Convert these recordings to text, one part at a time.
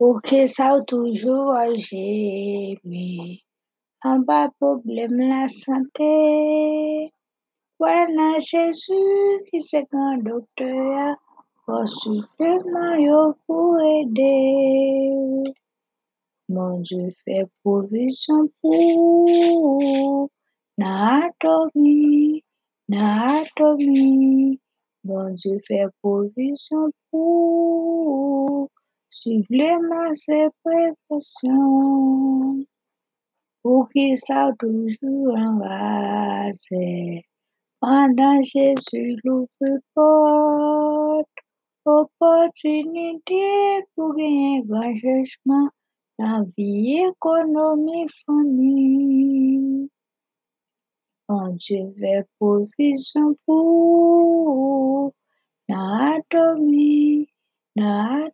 Porque ça toujours algémé. Un bas problème la santé. Voilà Jésus qui c'est qu'un docteur. Consultement yo pour aider. Mon Dieu fait provision pour Natomi, Natomi. Mon Dieu fait provision pour supplément ses précautions. Pour qu'il soit toujours enragé. Pendant Jésus l'ouvre porte, opportunité pour gagner grand jugement dans vie, économie, famille. Mon Dieu fait provision pour Natomi, Natomi. Mon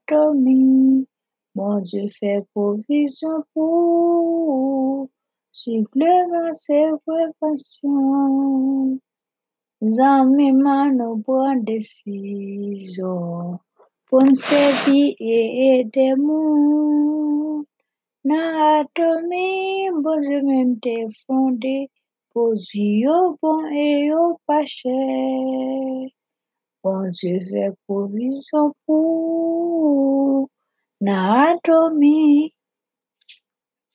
Dieu fait provision pour supplément ses préventions. Zami nous prend décision pour nous servir et aider monde. Natomi, bon Dieu même t'es fondé pour yo bon et yo pas cher. Bon Dieu fait provision pour Natomi,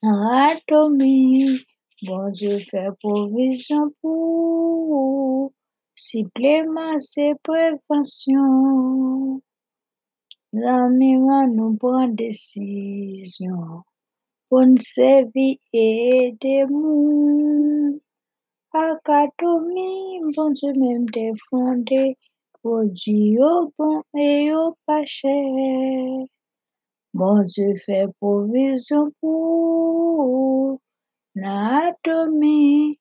Natomi. Bon Dieu fait provision pour supplément ses préventions. L'ami nous prend décision pour nous servir et aider monde. Akatomi, bon Dieu même t'es pour yo bon et yo pas cher. Dieu fait provision pour Natomi,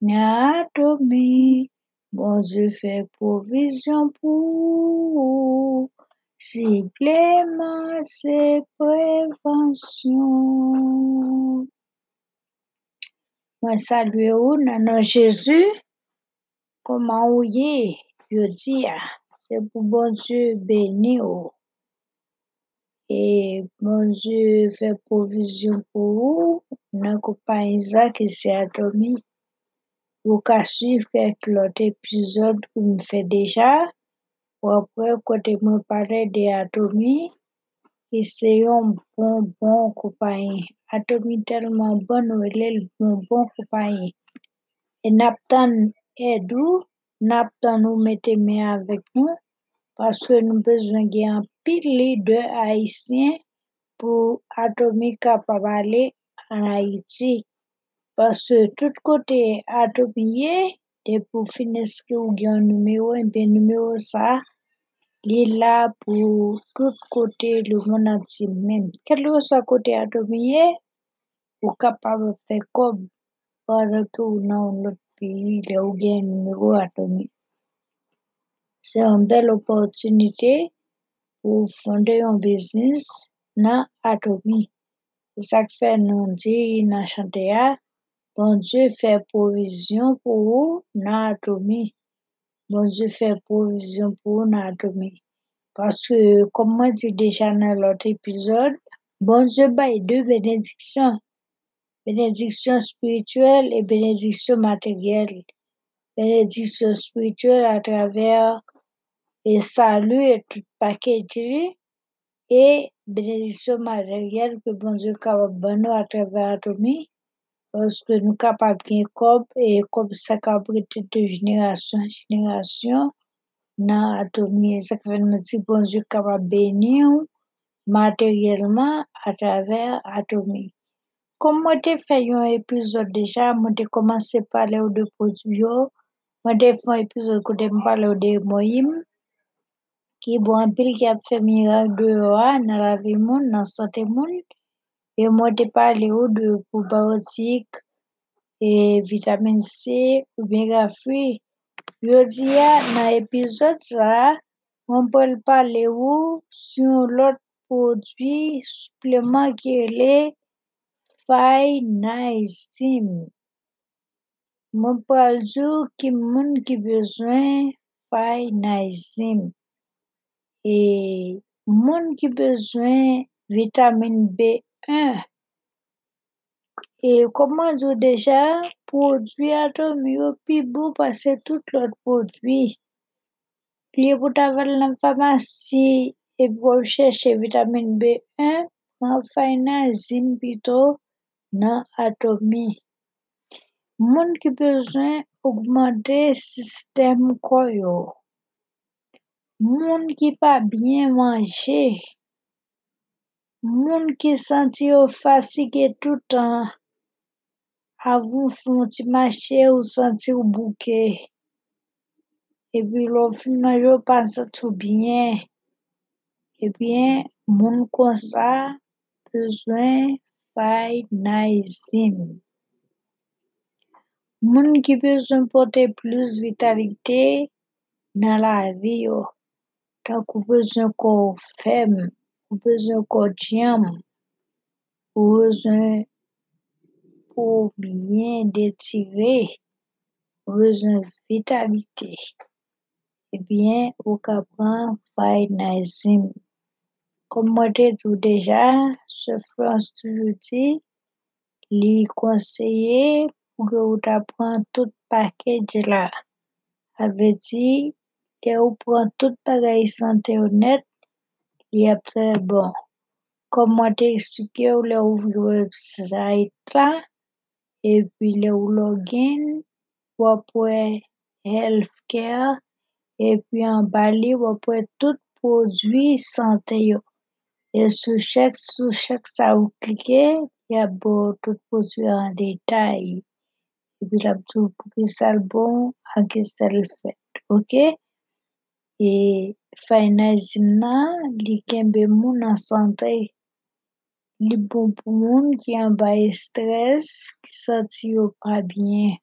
Natomi. Bon Dieu fait provision pour supplément ses préventions. Moi salue nan nom Jésus. Comment ou ye? Yo di ah, c'est pour bon Dieu béni ou. Et bon Dieu fait provision pour vous. Nan compagnie ça qui c'est Atomi. Ou ka quelques l'autre épisode que me fait déjà. Ou après côté moi parler de Atomi. Qui c'est un bon bon compagnie. Atomi tellement bon ou elle est bon bon compagnie. Et naptan aidou, naptan nous mettez main avec nous parce que nous besoin d'un pile leader haïtien pour Atomi capable aller en Haïti. Parce que tout et pour finir ce que ou gen et bien numéro ça, li là pour tout côté le monde entier même. Quel que soit côté Atomi ou ou dans l'autre pays, là ou gen un numéro Atomi. C'est une belle opportunité pour fonder un business dans Atomi. C'est ça que fait nous dit dans chanter ah, bon Dieu fait provision pour vous dans. Bon Dieu fait provision pour vous. Parce que, comme moi dit déjà dans l'autre épisode, bon Dieu baille deux bénédictions. Bénédiction spirituelle et bénédiction matérielle. Bénédiction spirituelle à travers et salut et tout paquet et bénédiction matérielle que bon Dieu capable à travers Atomi. Parce que nous capables de comme et comme ça capable de génération en génération dans Atomi. Ça fait nous dire bon Dieu capable bénir matériellement à travers Atomi. Comme t'ai fait un épisode déjà, t'ai commencé par parler de produits t'ai fait un épisode où t'ai parlé de Moïm qui bon en pile qui a fait miracle dehors dans la vie dans la santé. Et t'ai parlé de probiotiques et vitamine C, oméga 3. Yo di dans épisode ça, on peut parler ou sur l'autre produit supplément qui est Parle dire qui monde qui besoin Finazime. Et monde qui besoin vitamine B1 et comment dire déjà produit atomique yo plus bon que tout l'autre produit Liye pou ta val nan pharmacie et pour chercher vitamine B1 prend Finazine plutôt nan atomi. Moun ki bezwen augmente sistem koyo. Moun ki pa byen manje. Moun ki santi yo fatige toutan avou foun ti mache ou santi ou bouke. Epi lo finan yo pansa tou byen. Ebyen, moun kon sa bezwen faynazim. Moun ki bezon pote plus vitalite nan la vi yo. Tak ou bezon kon fem, ou bezon kon diyam, ou bezon pou byen detire, ou bezon vitalite. Ebyen, ou ka pran faynazim. Comme moi te dit déjà chef France toujours dit li conseillé pour que ou ta pran tout package la ça veut dire que ou pran tout bagay santé ou net li ap très bon. Comme moi te expliqué ou le ouvri website la et puis le login ou apwe healthcare et puis en bas li ou apwe tout produit santé et sous chaque sous chaque sa ou cliquer y a bon tout produit en détail. Et puis la dou pou ki sa l bon ak ki sa l fait ok? Et Finazine nan li kenbe moun en santé. Li bon pou moun qui en bas stress qui senti yo pas bien.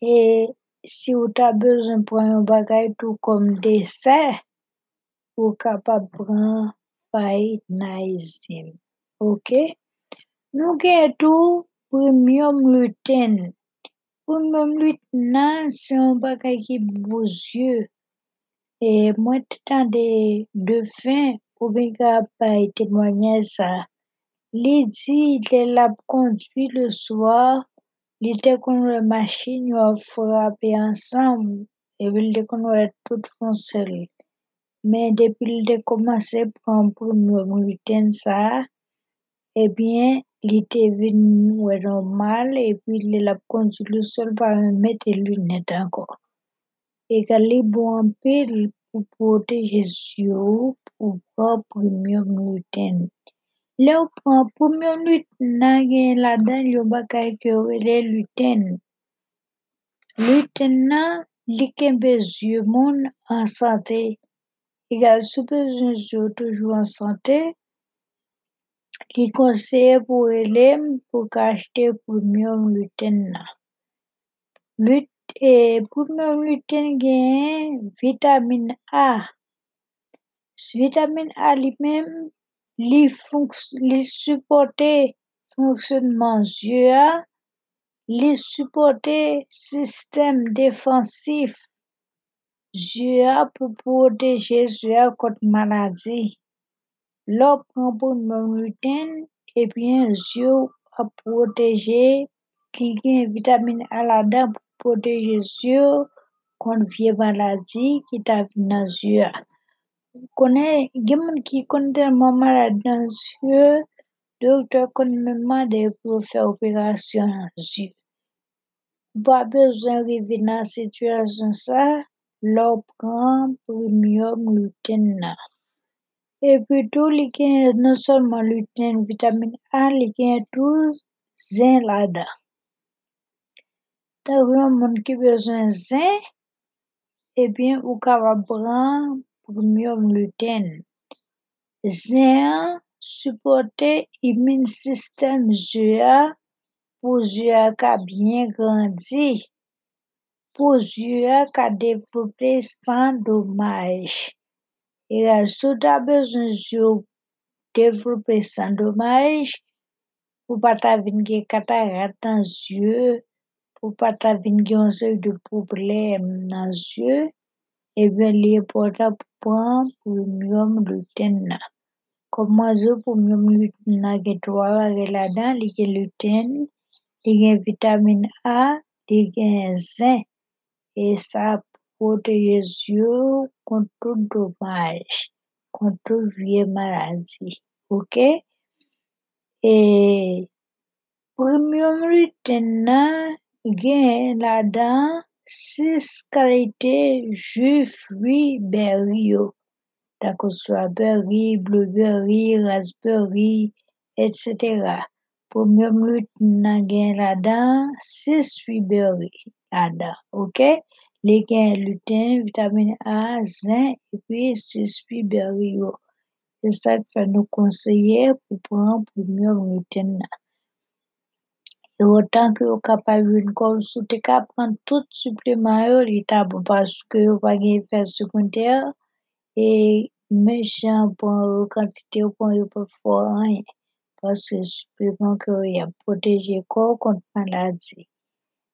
Et si ou ta besoin pran yon bagay tout comme dessert ou Finazine ok? Nou gen tou premium gluten premium gluten nan se yon bagay ki yeux. Et moi te tande Defin ou bien k'ap bay témoignage sa li di le l'a conduit le soir. Li te kon wè machine yo ensemble. Et puis li te kon wè tout foncel mais depuis li te commencé premium gluten sa eh bien te vin wè normal et puis le l'a conduit le soir pa même mette lunettes encore. Et que li bon pile pou protéger le nan gen la dan yon bagay ki yo rele lutein gluten nan li kenbe yeux moun en santé egal sou bezwen yeux toujours en santé li conseillé pou relem pou ka achete premium gluten nan premium gluten gen vitamine A. Vitamine A li mem li supporte fonctionnement yeux a li supporte système défensif. yeux a yeux a kont maladie. Lò pran premium gluten eh bien yeux ou ap protégé ki gen vitamine A la dan pou protéger yeux kont vie maladie ki ta vin nan yeux. A ou konnen gen moun ki kon telman malade nan yeux. Docteur kon mem mande pou yo fè opération nan yeux. Ou pa bezwen rive nan situation sa lò pran premium nan et puis tou li gen non seulement gluten vitamine A li gen tou zin la dan ta yon moun ki bezwen zin eh bien ou kapab pran premium gluten zin an supporte immune système yeux a pou yeux a ka bien grandi pou yeux a ka développer sans dommage. Sou ta bezwen yeux ou développer sans dommage pou pa ta vin gen cataracte nan yeux pou pa ta vin gen yon seri de problème nan yeux eh bien li important pou pran premium gluten nan Koman zo pou myon gluten nan gen 3 bagay la gen gluten, li gen vitamine A, gen zinc, e sa protège yo kont tout domaj, kont tout vie maladi, ok? E premium gluten nan gen la dan 6 kalite ju fruit berry yo, tako strawberry, blueberry, raspberry, etc. Premium gluten nan gen la dan 6 ok? Li gen gluten, vitamine A, zinc, epi 6 fruit berry yo. Se sa k fè nou konseye pou pran premium. E ki yo kapab vin kom sou te ka pran tout supleman yo, li ta bon paske yo pa gen efè sekondaire e men jan pran yo kantite yo pran yo pa fò anyen. Paske supleman ki yo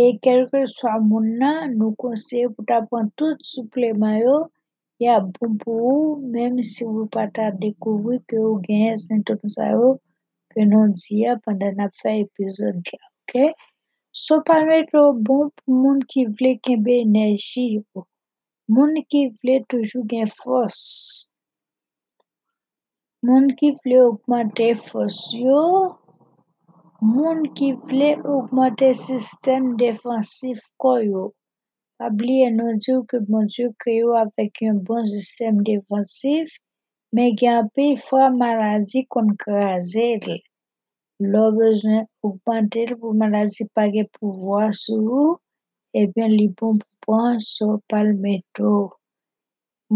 e kelke swa moun nan, nou konseye pou ta pran tout supleman yo, ya bon pou ou, menm si ou pata dekouvri ke ou gen sintom sa yo, ke nou di ya pandan ap fè epizod la, ok? So palmeto bon pou moun ki vle kenbe enerji yo, moun ki vle toujou gen fos, moun ki vle augmente fos yo, moun ki vle augmente sistem defansif ko yo. Pabliye nou diyo ke bon diyo kre avèk yon bon sistem defansif, men gen apil fwa maladi kon krasè li. Lò bezwen augmente li pou maladi pa gen pouvoi sou, e ben li bon pou pran so palmeto.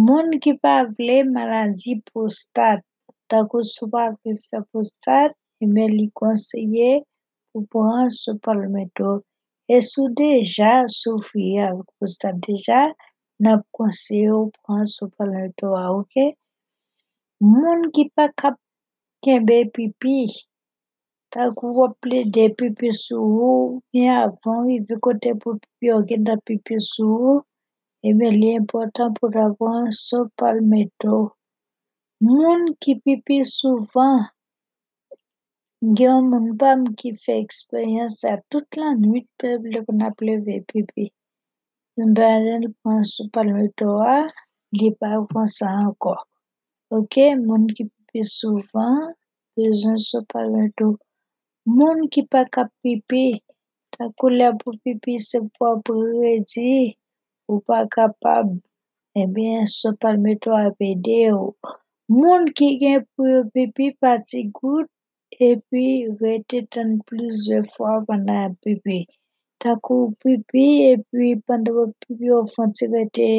Moun ki pa vle maladi prostat, tako sou pa vle fè prostat, e men li konseye pou pran so palmeto. E sou deja soufri avèk prostat deja, nap konseye ou pran so palmeto a, ok? Moun ki pa kap kenbe pipi, wap ple de pipi sou ou, mi avon rive kote pou pipi gen da pipi sou ou, e men li important pou ta pran so palmeto. Moun ki pipi souvan, gen moun pam ki fè eksperyans sa tout la nwit pe vle kon ap leve pipi. Mbe alen pran so palmeto a, li pa pran sa anko. Ok, moun ki pipi souvan, bezon so palmeto. Moun ki pa kap pipi, tako le pou pipi se pou ap redi, ou pa kapab, e ben so palmeto ap ede ou. Moun ki gen pou pipi pati gout, e pi rete tan plizye fwa pandan pipi. Tako pipi, e pi pandan pipi ou fon ti rete,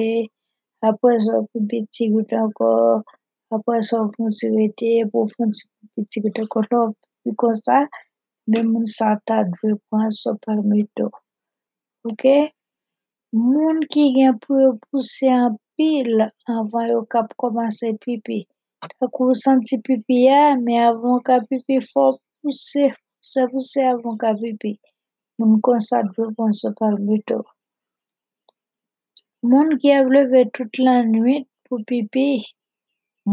apre so pipi ti gout anko, apre so fon ti rete, pou fon ti pipi moun sa ta dwe pran so palmeto. Ok? Moun ki gen pou pousse an pil, avan yo pipi. Tako santi pipi ya, men avon ka pipi fò pousse, se pousse avon ka pipi. So palmeto. Moun ki av leve tout la nwit pou pipi,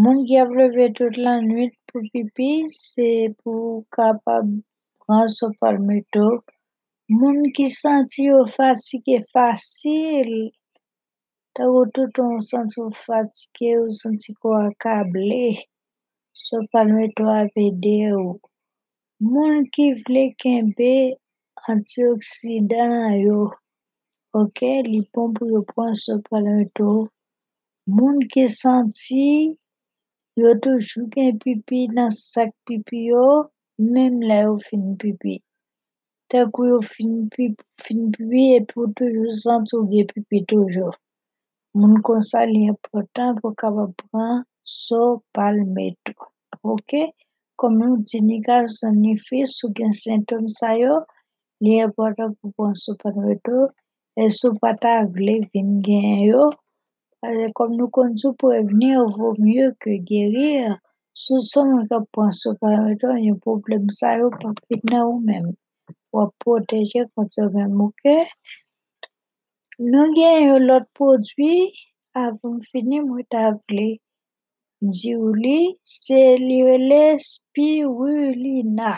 moun ki av leve tout la nwit pou pipi, se pou kapab pran so palmeto. Moun ki santi yo fatike fasil, tako tout an santi yo fatike, yo santi kwa akable, so palmeto ap ede ou. Moun ki vle kenbe antioksidan yo, ok, li pon pou yo pran so palmeto. Moun ki santi yo toujou gen pipi nan sak pipi yo, menm la yo fin pipi. Tako yo fin pipi, e pou toujou santi yo gen pipi toujou. Moun kon sa li important pou kapab pran so palmeto. Ok? kom nou di ni garson ni fi sou gen sintom sa yo, li important pou pran soup anweto, e sou pata vle vin gen yo, ale kom nou konjou prevenir vou mye ke gerir, sou son kap pran soup anweto, yon problem sa yo pa fit nan ou men, wap proteje konti yo gen yon lot prodwi, avon fini mwen ta vle di ou li, se li rele spirulina.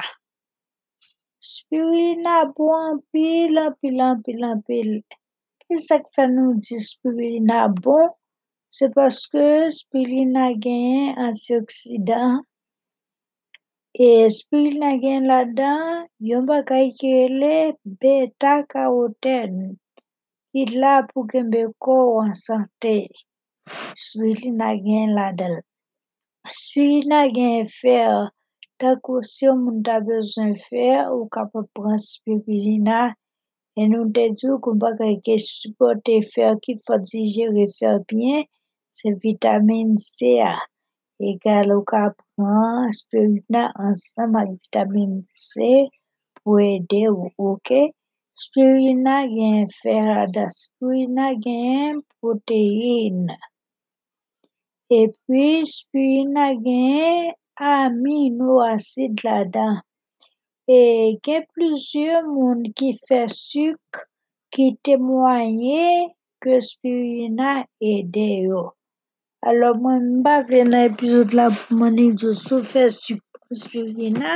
Spirulina bon anpil, anpil, anpil, anpil. Ki sak fa nou di spirulina bon? Se paske spirulina gen antioksidan, e spirulina gen la dan, yon bakay ki rele beta-karoten, il la pou genbe kou an sante. Swili nan gen ladel. Swili nan gen fer, takou si ou moun ta bezon fer, ou kapa pran spirulina, e nou te djou kou baka ke supporte fer ki fwa digere fer bien, se vitamine C a. E gal ou ka pran spirulina ansan mak vitamine C pou ede ou, ok? Spirulina gen fer la dan. Spirulina gen proteine. E pi spirulina gen amino asid la dan. E gen plizye moun ki fe suk ki temwanyen ke spirulina ede yo. Alo mwen mba vle nan epizod la pou mwen idyo sou fe suk spirulina,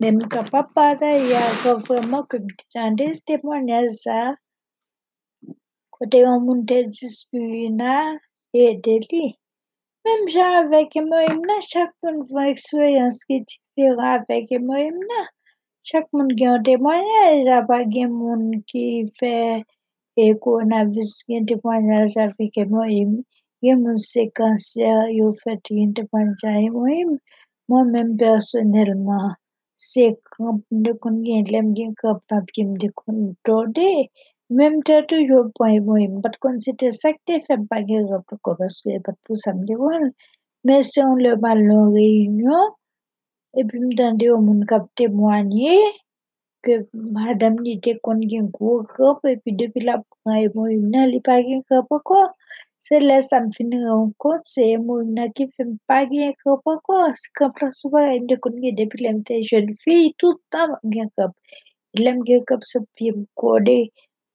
men m kapap pataye akon vreman ke m di tande temwanyen sa, kote yon moun te di spirulina ede li. Mem jan avek emoyim nan, chak moun fwa eksperyans ki diferan avek emoyim nan. Chak moun gen yon temwanyen, e jan pa gen moun ki fe e koronavis gen temwanyen avek emoyim. Gen moun se kanser, yo fet gen temwanyen emoyim. Mwen men personelman, se gen, lem men mte toujou pon emoyim. Bat kon te gen kramp nan kon, paske pat pou wan. Men se yon le mal nan reyunyon, epi mtande yon moun kap temwanyen, ke madame ni te kon kramp, epi depi la pran emoyim nan, li. Se lè sa m fin ron kont se e moun na ki fèm pa gen kop ankon. Se kop lan souba m de kon gen depi lèm te jen fi, toutan m gen kop. Lèm gen kop se pi m kode,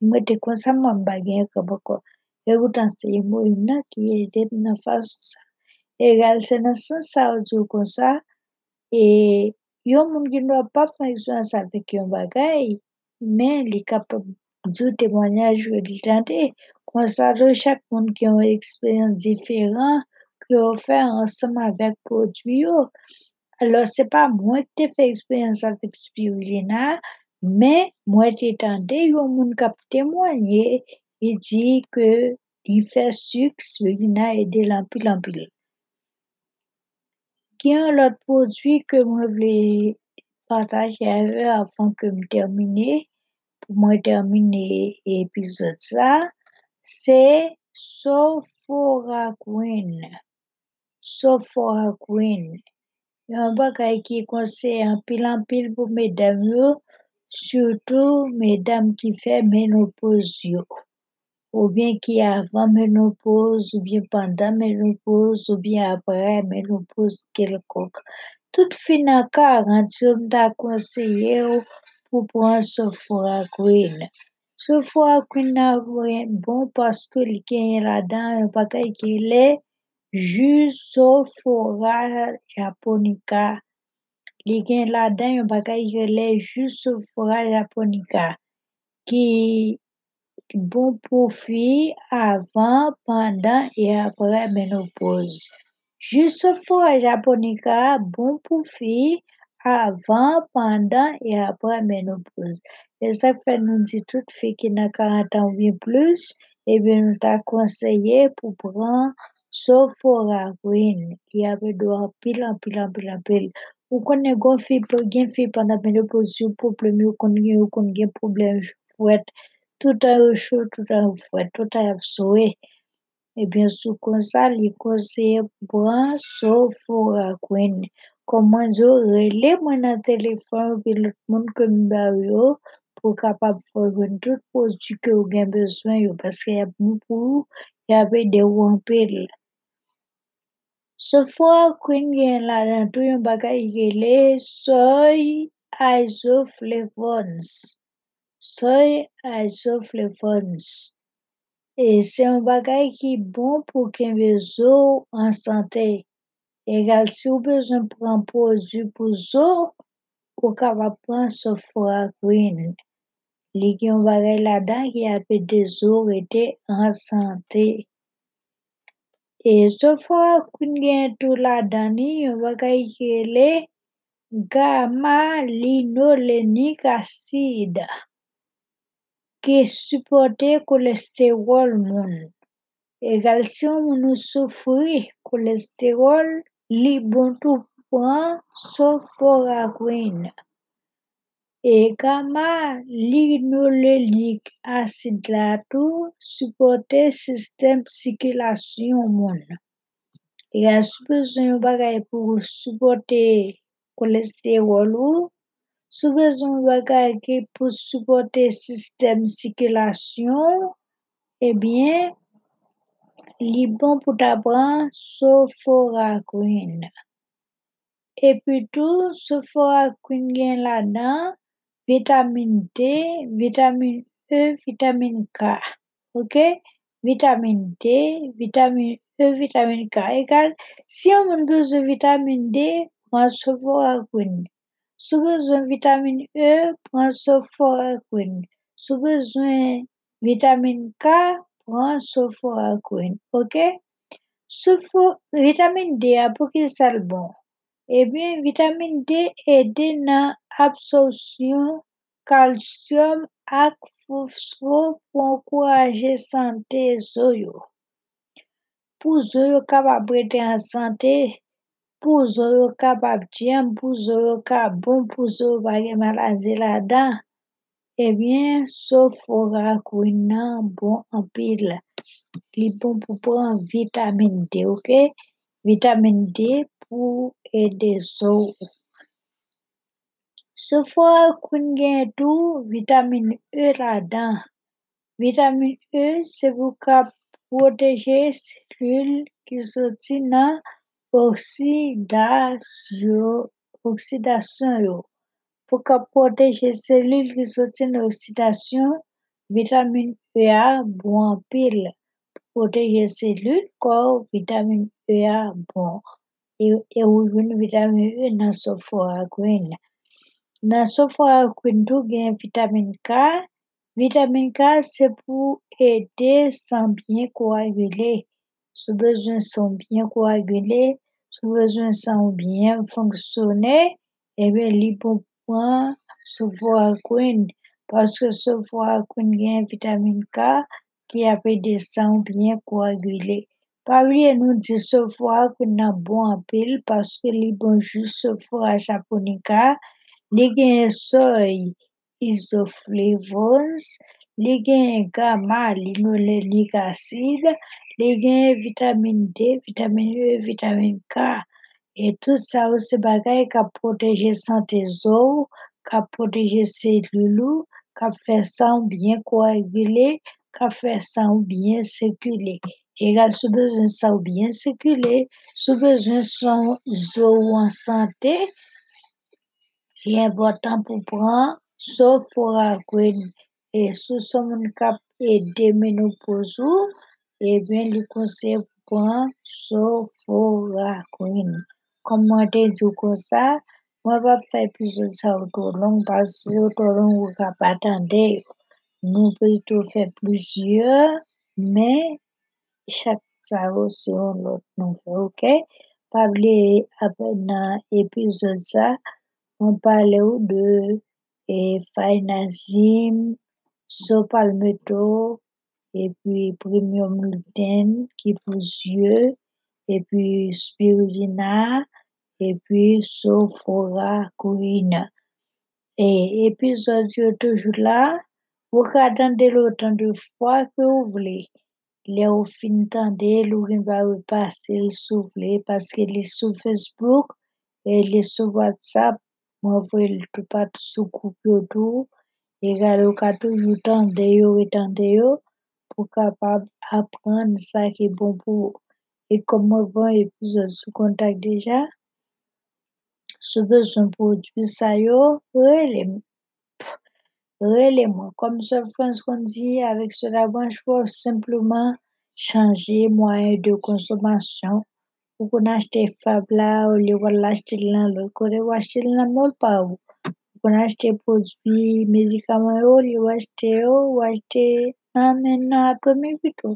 m te kon sa m ba gen kop ankon. E woutan se e moun na ki e dep nan fasyon sa. E gal se nan san sa ou djou kon sa, e yon moun gen wap pa fèm sa vek yon bagay, men li kap djou temwanyan jwè di tante, kon sa do chak moun ki yon eksperyans diferan, ki yon fè ansanman vek prodwi yo. Alo se pa mwen te fè eksperyans avek spirulina, men mwen te tante yon moun kap temwanyen, e di ke li fè suk spirulina ede lampi lampi li. Gen lot prodwi ke mwen vle pataje ave afan ke m termine, pou mwen termine epizod sa, se soforakwin. Soforakwin. Yon bakay ki konsey anpil anpil pou medam yo, surtout medam ki fe menopoz yo. Ou bien ki avan menopoz, ou bien pandan menopoz, ou bien apre menopoz kelkok. Tout fina ka rentyon ta konseye yo pou pran soforakwin. Soforakwin nan bon paske li kenye la dan yon bakay ki le jusofora japonika. Li kenye la dan yon bakay ki le jusofora japonika. Ki bon pou fi avan, pandan e apre menopoz. Jusofora japonika bon pou fi avan, pandan, e apre menopouze. E sak fè nou di tout fi ki nan 40 an ou plus, e bi nou ta konseye pou pran soforakwin. Ki apè do an pil, an pil, an pil, an pil. Ou konen gon fi gen fi pandan menopouze yo problem yo kon gen yo kon gen problem fwet. Tout an yo chou, tout an yo fwet, tout an yo sowe. E bin sou konsa li konseye pou pran soforakwin. Koman yo rele mwen nan telefon pi lot moun ke mi ba yo pou kapab fòjwen tout pòsdi ke ou gen bezwen yo paske yap moun pou y apè de wampel. Sephora Queen gen la dan tou yon bagay gele soy isoflavones. Soy isoflavones. E se yon bagay ki bon pou kenbe zo an sante. Egal si ou bezon pran pòsdi pou zo, ou kapab pran Sephora Queen. Li gen bagay la dan ki apè de zo rete an sante. E Queen gen tou la dan ni yon bagay gele gamma linolenic acid ki supporte kolesterol moun. Egal si yon moun nou li bon tou pran Sephora Queen. E gamma linolenic acid la tou supporte sistem sikilasyon moun. Egal sou bezon yon bagay pou supporte kolesterol ou, sou bezon yon bagay ki pou supporte sistem sikilasyon, ebyen li bon pou ta pran Sephora Queen. E pi tou gen la dan vitamine D, vitamine E, vitamine K. Ok, vitamine D, vitamine E, vitamine K. Egal, si yon moun bezon vitamine D, pran Queen. Sou bezon vitamine E, pran Queen. Sou bezon vitamine K, pran Sephora Queen. Ok, vitamine D a pou ki sal bon? Ebyen, vitamine D ede nan absorsyon kalsyon ak fosfo pou ankoraje sante zo yo. Pou zo yo kapab rete an sante, pou zo yo kapab tiyan, pou zo yo kapab bon, pou zo yo bagen malade dan, ebyen, Sephora Queen nan bon anpil. Li bon pou pran vitamine D, ok? Vitamine D pou ede zo yo. Sephora Queen gen tou vitamine E la dan. Vitamine E se pou ka proteje selul ki soti nan oksidasyon yo. Pou ka proteje selul ki soti nan oksidasyon, vitamine E a bon anpil. Proteje selul kon vitamine E a bon. E ou jwen vitamine E nan Sephora Queen. Nan Sephora Queen tou gen vitamine K? Vitamine K se pou ede san byen koagule. Sou bezon san byen koagule, sou bezon san byen fonksyone, ebyen li pou pran Queen. Paske Sephora Queen gen vitamine K ki apè de san byen koagule. Pavye nou di Sephora Queen nan bon anpil paske li bonjou Sephora Japonica. Li gen soy isoflavones, li gen gamma linolenic acid, li gen vitamine D, vitamine E, vitamine K. E tout sa ou se bagay ka proteje sante zo, ka proteje selulou, ka fè san byen koagule, ka fè san byen sekule. Egal sou bezon san byen sekule, sou bezon san zo ou an sante, li important pou pran Sephora Queen. E sou son moun kap ede menopouzou, ebyen li konsey pou pran Sephora Queen. Koman te di ou konsa, mwen pa fè pizou sa otolong, pasi otolong ou kap atande, nou pe tou fè pizye, men, chak sa ou se yon lot nou fè, ok? Pabli apè nan epizou sa, mwen pale ou de faynazim, sopalmeto, epi premium gluten, ki pou zye, epi spirulina, epi Sephora Queen. E epizou diyo toujou la, wou ka tande loutan de fwa ke ou vle. Le ou fin lou rin va ou pase sou vle, paske li sou Facebook, e li sou WhatsApp, mwen voye l tout pat sou group yo tou, e gale ou ka toujou tande yo e tande yo, pou kapab apren sa ki bon pou ou. E kom mwen voye epizod sou kontak deja, sou bezon prodwi sa yo, rele mwen. Rele mwen, kom se Frans kon di, avek se la branche pou simplement chanje mwaye de konsomasyon, pou kon achete fab la, ou li wale achete lan lor kote, ou achete lan mol pa ou. Kon achete prodwi medikaman yo, li wale achete yo, ou achete nan men nan atomi pito.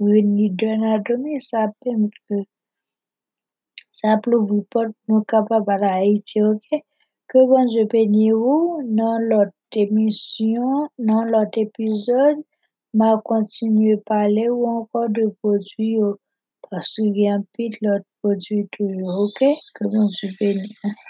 Haiti, fè nou gen apil lider. E gal lò mette me ansama avek nou, ou en lider nan atomi, sa apem ke, sa plou vipot nou kapab ala Haiti, ok? Ke bonje penye ou, nan lot emisyon, nan lot epizod, ma kontinye pale ou ankon de prodwi yo, pasou gen apil lot prodwi tou yo, ok? Ke bonje penye ou.